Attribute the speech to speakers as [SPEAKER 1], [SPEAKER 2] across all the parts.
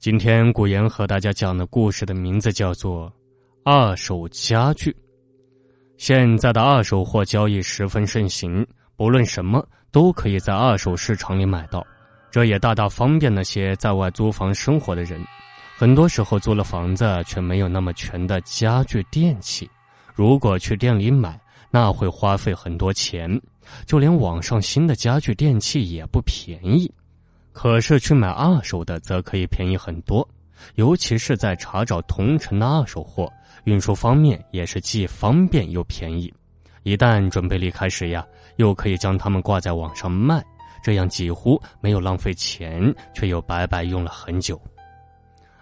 [SPEAKER 1] 今天古言和大家讲的故事的名字叫做《二手家具》。现在的二手货交易十分盛行，不论什么都可以在二手市场里买到，这也大大方便那些在外租房生活的人。很多时候租了房子却没有那么全的家具电器，如果去店里买，那会花费很多钱，就连网上新的家具电器也不便宜。可是去买二手的则可以便宜很多，尤其是在查找同城的二手货，运输方面也是既方便又便宜。一旦准备离开时呀，又可以将它们挂在网上卖，这样几乎没有浪费钱，却又白白用了很久。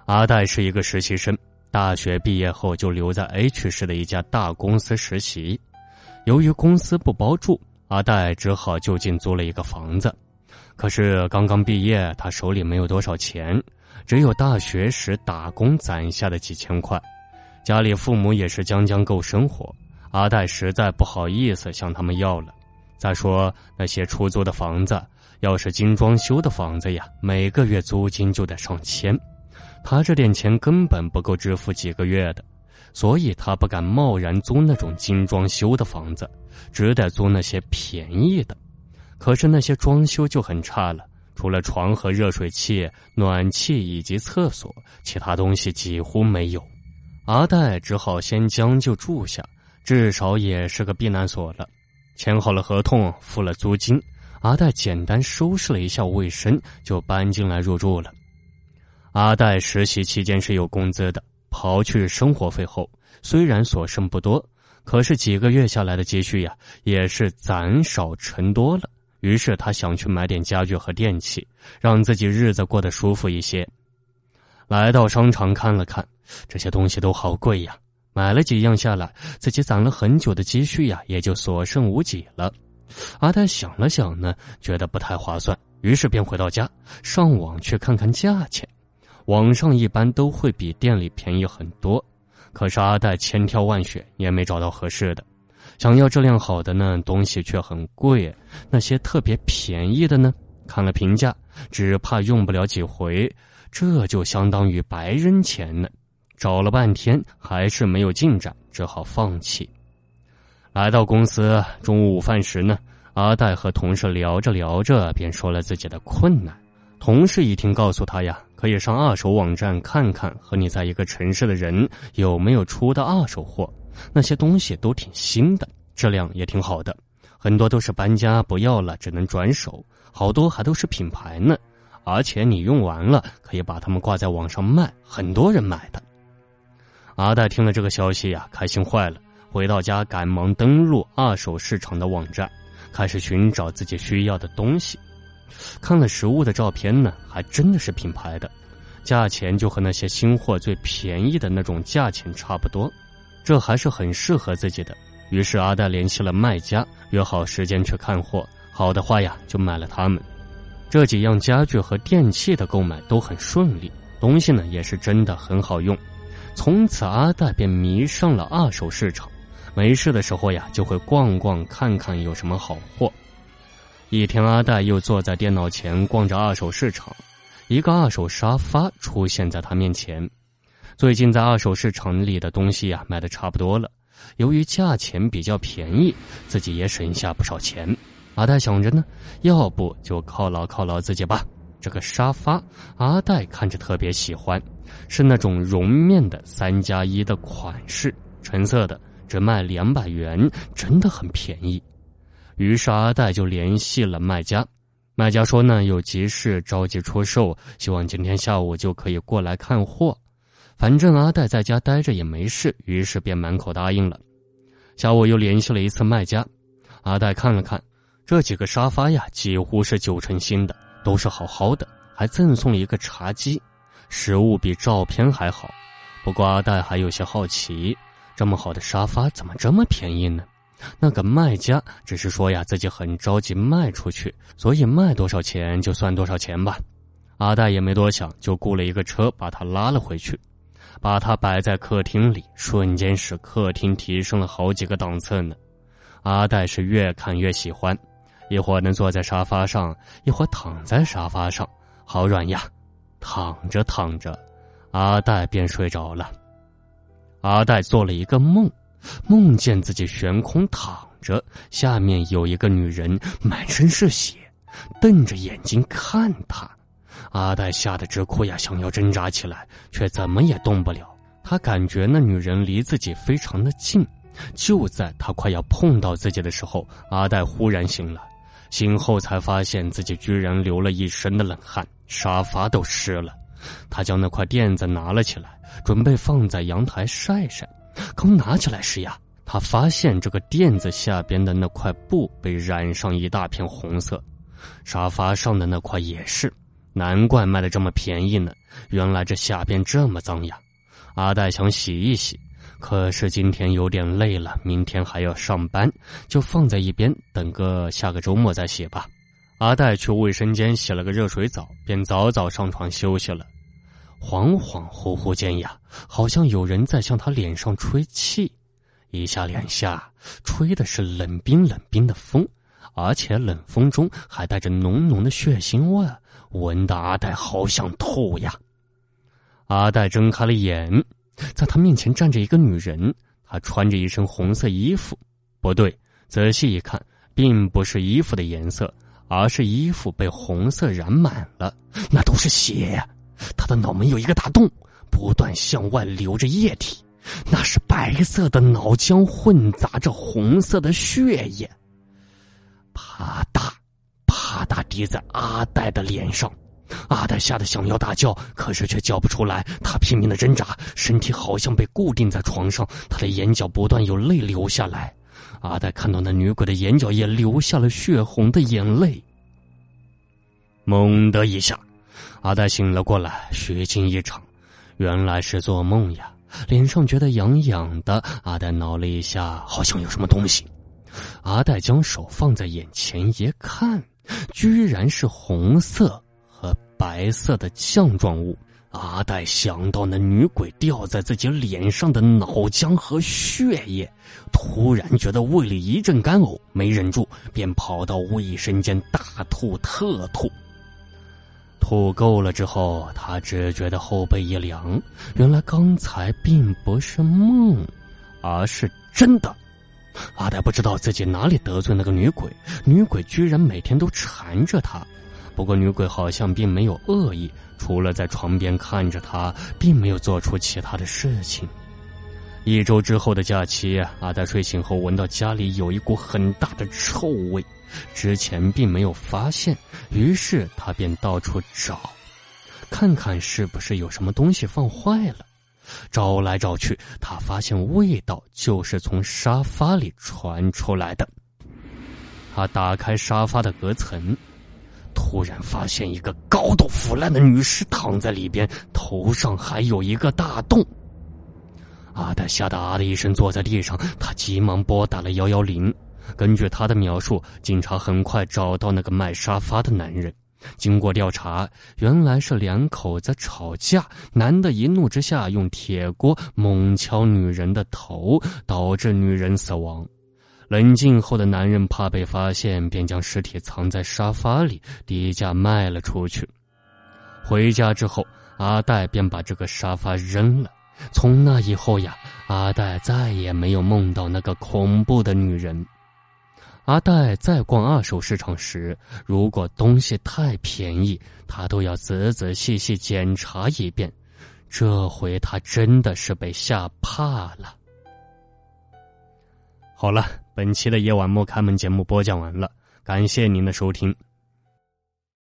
[SPEAKER 1] 阿黛是一个实习生，大学毕业后就留在 H 市的一家大公司实习，由于公司不包住，阿黛只好就近租了一个房子。可是刚刚毕业，他手里没有多少钱，只有大学时打工攒下的几千块，家里父母也是将将够生活。阿黛实在不好意思向他们要了。再说那些出租的房子，要是精装修的房子呀，每个月租金就得上千，他这点钱根本不够支付几个月的，所以他不敢贸然租那种精装修的房子，只得租那些便宜的。可是那些装修就很差了，除了床和热水器、暖气以及厕所，其他东西几乎没有。阿黛只好先将就住下，至少也是个避难所了。签好了合同，付了租金，阿黛简单收拾了一下卫生，就搬进来入住了。阿黛实习期间是有工资的，刨去生活费后，虽然所剩不多，可是几个月下来的积蓄呀，也是攒少成多了。于是他想去买点家具和电器，让自己日子过得舒服一些。来到商场看了看，这些东西都好贵呀。买了几样下来，自己攒了很久的积蓄呀，也就所剩无几了。阿呆想了想呢，觉得不太划算，于是便回到家，上网去看看价钱。网上一般都会比店里便宜很多，可是阿呆千挑万选，也没找到合适的。想要质量好的呢，东西却很贵；那些特别便宜的呢，看了评价，只怕用不了几回，这就相当于白扔钱呢。找了半天还是没有进展，只好放弃。来到公司，中午午饭时呢，阿戴和同事聊着聊着，便说了自己的困难。同事一听，告诉他呀，可以上二手网站看看，和你在一个城市的人有没有出的二手货。那些东西都挺新的，质量也挺好的，很多都是搬家不要了，只能转手，好多还都是品牌呢。而且你用完了可以把它们挂在网上卖，很多人买的。阿黛听了这个消息呀，开心坏了，回到家赶忙登录二手市场的网站，开始寻找自己需要的东西。看了实物的照片呢，还真的是品牌的，价钱就和那些新货最便宜的那种价钱差不多。这还是很适合自己的，于是阿黛联系了卖家，约好时间去看货。好的话呀，就买了它们。这几样家具和电器的购买都很顺利，东西呢也是真的很好用。从此，阿黛便迷上了二手市场。没事的时候呀，就会逛逛看看有什么好货。一天，阿黛又坐在电脑前逛着二手市场，一个二手沙发出现在他面前。最近在二手市场里的东西呀，卖的差不多了。由于价钱比较便宜，自己也省下不少钱。阿黛想着呢，要不就犒劳犒劳自己吧。这个沙发，阿黛看着特别喜欢，是那种绒面的三加一的款式，橙色的，只卖两百元，真的很便宜。于是阿黛就联系了卖家，卖家说呢有急事着急出售，希望今天下午就可以过来看货。反正阿黛在家待着也没事，于是便满口答应了。下午又联系了一次卖家，阿黛看了看，这几个沙发呀，几乎是九成新的，都是好好的，还赠送了一个茶几，实物比照片还好。不过阿黛还有些好奇，这么好的沙发怎么这么便宜呢？那个卖家只是说呀，自己很着急卖出去，所以卖多少钱就算多少钱吧。阿黛也没多想，就雇了一个车把他拉了回去。把它摆在客厅里，瞬间使客厅提升了好几个档次呢。阿黛是越看越喜欢，一会儿能坐在沙发上，一会儿躺在沙发上，好软呀，躺着躺着，阿黛便睡着了。阿黛做了一个梦，梦见自己悬空躺着，下面有一个女人，满身是血，瞪着眼睛看他。阿黛吓得直哭呀，想要挣扎起来，却怎么也动不了。他感觉那女人离自己非常的近，就在他快要碰到自己的时候，阿黛忽然醒了。醒后才发现自己居然流了一身的冷汗，沙发都湿了。他将那块垫子拿了起来，准备放在阳台晒晒。刚拿起来时呀，他发现这个垫子下边的那块布被染上一大片红色，沙发上的那块也是。难怪卖的这么便宜呢！原来这下边这么脏呀。阿黛想洗一洗，可是今天有点累了，明天还要上班，就放在一边，等个下个周末再洗吧。阿黛去卫生间洗了个热水澡，便早早上床休息了。恍恍惚惚间呀，好像有人在向他脸上吹气，一下两下，吹的是冷冰冷冰的风，而且冷风中还带着浓浓的血腥味。闻得阿黛好想吐呀！阿黛睁开了眼，在他面前站着一个女人，她穿着一身红色衣服。不对，仔细一看，并不是衣服的颜色，而是衣服被红色染满了，那都是血呀！她的脑门有一个大洞，不断向外流着液体，那是白色的脑浆混杂着红色的血液。啪嗒。滴在阿呆的脸上，阿呆吓得想要大叫，可是却叫不出来。他拼命的挣扎，身体好像被固定在床上，他的眼角不断有泪流下来。阿呆看到那女鬼的眼角也流下了血红的眼泪。猛的一下，阿呆醒了过来，虚惊一场，原来是做梦呀，脸上觉得痒痒的。阿呆挠了一下，好像有什么东西。阿呆将手放在眼前一看。居然是红色和白色的酱状物。阿黛想到那女鬼掉在自己脸上的脑浆和血液，突然觉得胃里一阵干呕，没忍住，便跑到卫生间大吐特吐。吐够了之后，他只觉得后背一凉，原来刚才并不是梦，而是真的。阿呆不知道自己哪里得罪那个女鬼，女鬼居然每天都缠着他。不过女鬼好像并没有恶意，除了在床边看着他，并没有做出其他的事情。一周之后的假期，阿呆睡醒后闻到家里有一股很大的臭味，之前并没有发现，于是他便到处找，看看是不是有什么东西放坏了。找来找去，他发现味道就是从沙发里传出来的。他打开沙发的隔层，突然发现一个高度腐烂的女尸躺在里边，头上还有一个大洞。阿呆吓得啊的一声坐在地上，他急忙拨打了幺幺零。根据他的描述，警察很快找到那个卖沙发的男人。经过调查，原来是两口子吵架，男的一怒之下用铁锅猛敲女人的头，导致女人死亡。冷静后的男人怕被发现，便将尸体藏在沙发里，低价卖了出去。回家之后，阿黛便把这个沙发扔了。从那以后呀，阿黛再也没有梦到那个恐怖的女人。阿黛在逛二手市场时，如果东西太便宜，他都要仔仔细细检查一遍。这回他真的是被吓怕了。好了，本期的夜晚莫开门节目播讲完了，感谢您的收听。